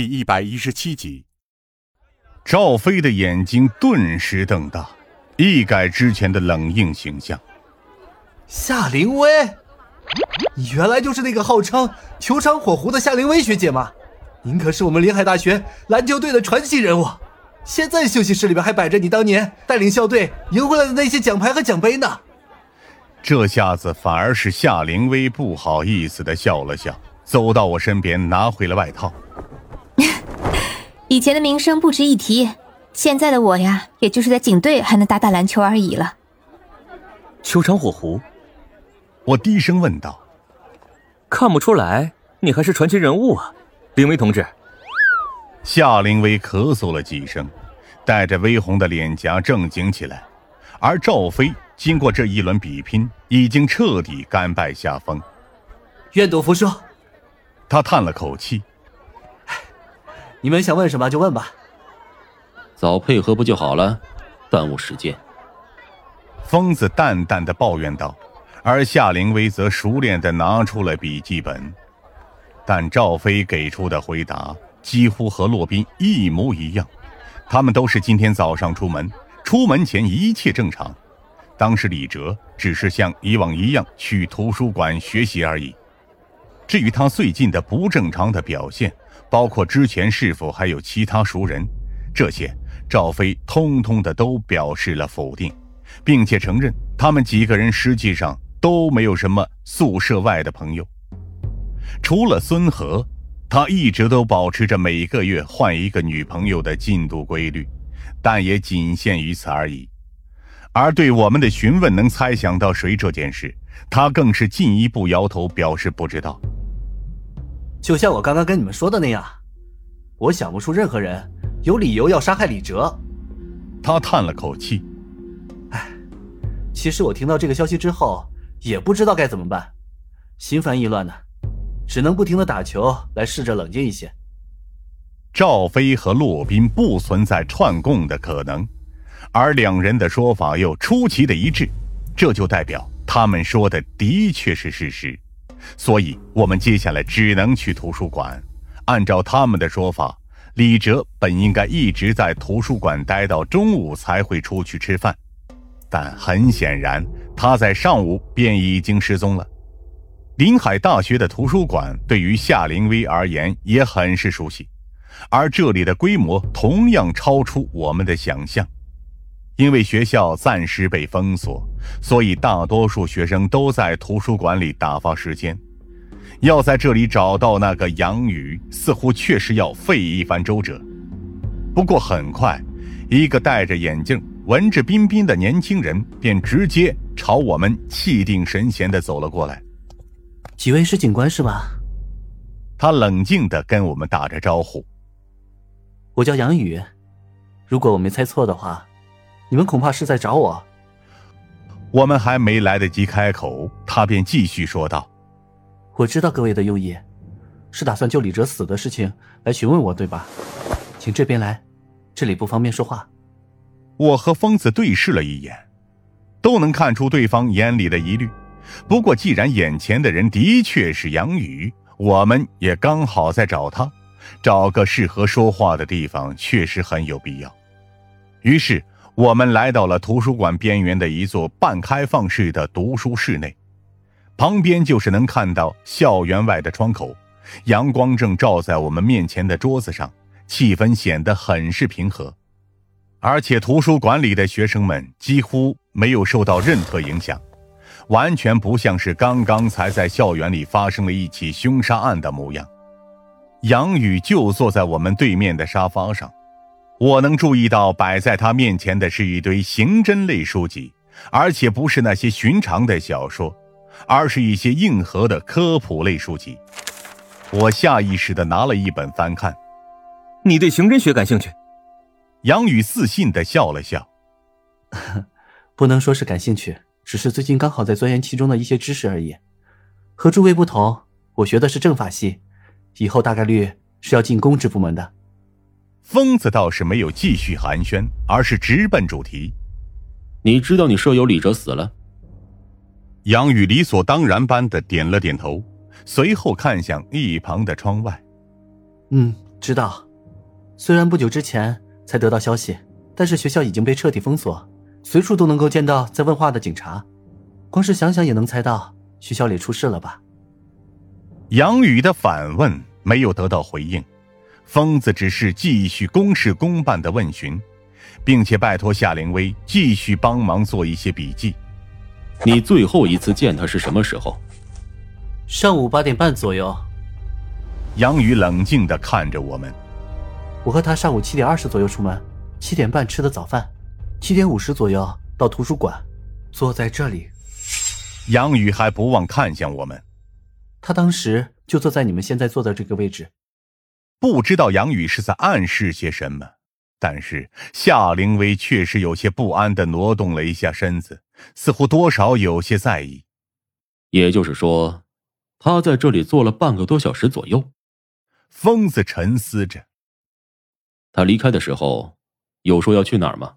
第一百一十七集，赵飞的眼睛顿时瞪大，一改之前的冷硬形象。夏灵薇，你原来就是那个号称“球场火狐”的夏灵薇学姐吗？您可是我们临海大学篮球队的传奇人物，现在休息室里边还摆着你当年带领校队赢回来的那些奖牌和奖杯呢。这下子反而是夏灵薇不好意思的笑了笑，走到我身边拿回了外套。以前的名声不值一提，现在的我呀，也就是在警队还能打打篮球而已了。球场火狐，我低声问道：“看不出来，你还是传奇人物啊，林威同志。”夏凌薇咳嗽了几声，带着微红的脸颊正经起来，而赵飞。经过这一轮比拼，已经彻底甘拜下风。愿赌服输。他叹了口气：“你们想问什么就问吧。早配合不就好了？耽误时间。”疯子淡淡的抱怨道，而夏灵薇则熟练的拿出了笔记本。但赵飞给出的回答几乎和洛宾一模一样，他们都是今天早上出门，出门前一切正常。当时李哲只是像以往一样去图书馆学习而已。至于他最近的不正常的表现，包括之前是否还有其他熟人，这些赵飞通通的都表示了否定，并且承认他们几个人实际上都没有什么宿舍外的朋友。除了孙和，他一直都保持着每个月换一个女朋友的进度规律，但也仅限于此而已。而对我们的询问能猜想到谁这件事，他更是进一步摇头表示不知道。就像我刚刚跟你们说的那样，我想不出任何人有理由要杀害李哲。他叹了口气：“哎，其实我听到这个消息之后，也不知道该怎么办，心烦意乱的，只能不停的打球来试着冷静一些。”赵飞和骆宾不存在串供的可能。而两人的说法又出奇的一致，这就代表他们说的的确是事实，所以我们接下来只能去图书馆。按照他们的说法，李哲本应该一直在图书馆待到中午才会出去吃饭，但很显然他在上午便已经失踪了。临海大学的图书馆对于夏灵薇而言也很是熟悉，而这里的规模同样超出我们的想象。因为学校暂时被封锁，所以大多数学生都在图书馆里打发时间。要在这里找到那个杨宇，似乎确实要费一番周折。不过很快，一个戴着眼镜、文质彬彬的年轻人便直接朝我们气定神闲地走了过来。几位是警官是吧？他冷静地跟我们打着招呼。我叫杨宇，如果我没猜错的话。你们恐怕是在找我。我们还没来得及开口，他便继续说道：“我知道各位的用意，是打算就李哲死的事情来询问我，对吧？请这边来，这里不方便说话。”我和疯子对视了一眼，都能看出对方眼里的疑虑。不过，既然眼前的人的确是杨宇，我们也刚好在找他，找个适合说话的地方确实很有必要。于是。我们来到了图书馆边缘的一座半开放式的读书室内，旁边就是能看到校园外的窗口，阳光正照在我们面前的桌子上，气氛显得很是平和，而且图书馆里的学生们几乎没有受到任何影响，完全不像是刚刚才在校园里发生了一起凶杀案的模样。杨宇就坐在我们对面的沙发上。我能注意到摆在他面前的是一堆刑侦类书籍，而且不是那些寻常的小说，而是一些硬核的科普类书籍。我下意识地拿了一本翻看。你对刑侦学感兴趣？杨宇自信地笑了笑。不能说是感兴趣，只是最近刚好在钻研其中的一些知识而已。和诸位不同，我学的是政法系，以后大概率是要进公职部门的。疯子倒是没有继续寒暄，而是直奔主题。你知道你舍友李哲死了？杨宇理所当然般的点了点头，随后看向一旁的窗外。嗯，知道。虽然不久之前才得到消息，但是学校已经被彻底封锁，随处都能够见到在问话的警察。光是想想也能猜到学校里出事了吧？杨宇的反问没有得到回应，疯子只是继续公事公办的问询，并且拜托夏灵薇继续帮忙做一些笔记。你最后一次见他是什么时候？上午八点半左右。杨宇冷静的看着我们。我和他上午七点二十左右出门，七点半吃的早饭，七点五十左右到图书馆，坐在这里。杨宇还不忘看向我们，他当时就坐在你们现在坐的这个位置。不知道杨宇是在暗示些什么，但是夏灵薇确实有些不安的挪动了一下身子，似乎多少有些在意。也就是说，他在这里坐了半个多小时左右。疯子沉思着。他离开的时候，有说要去哪儿吗？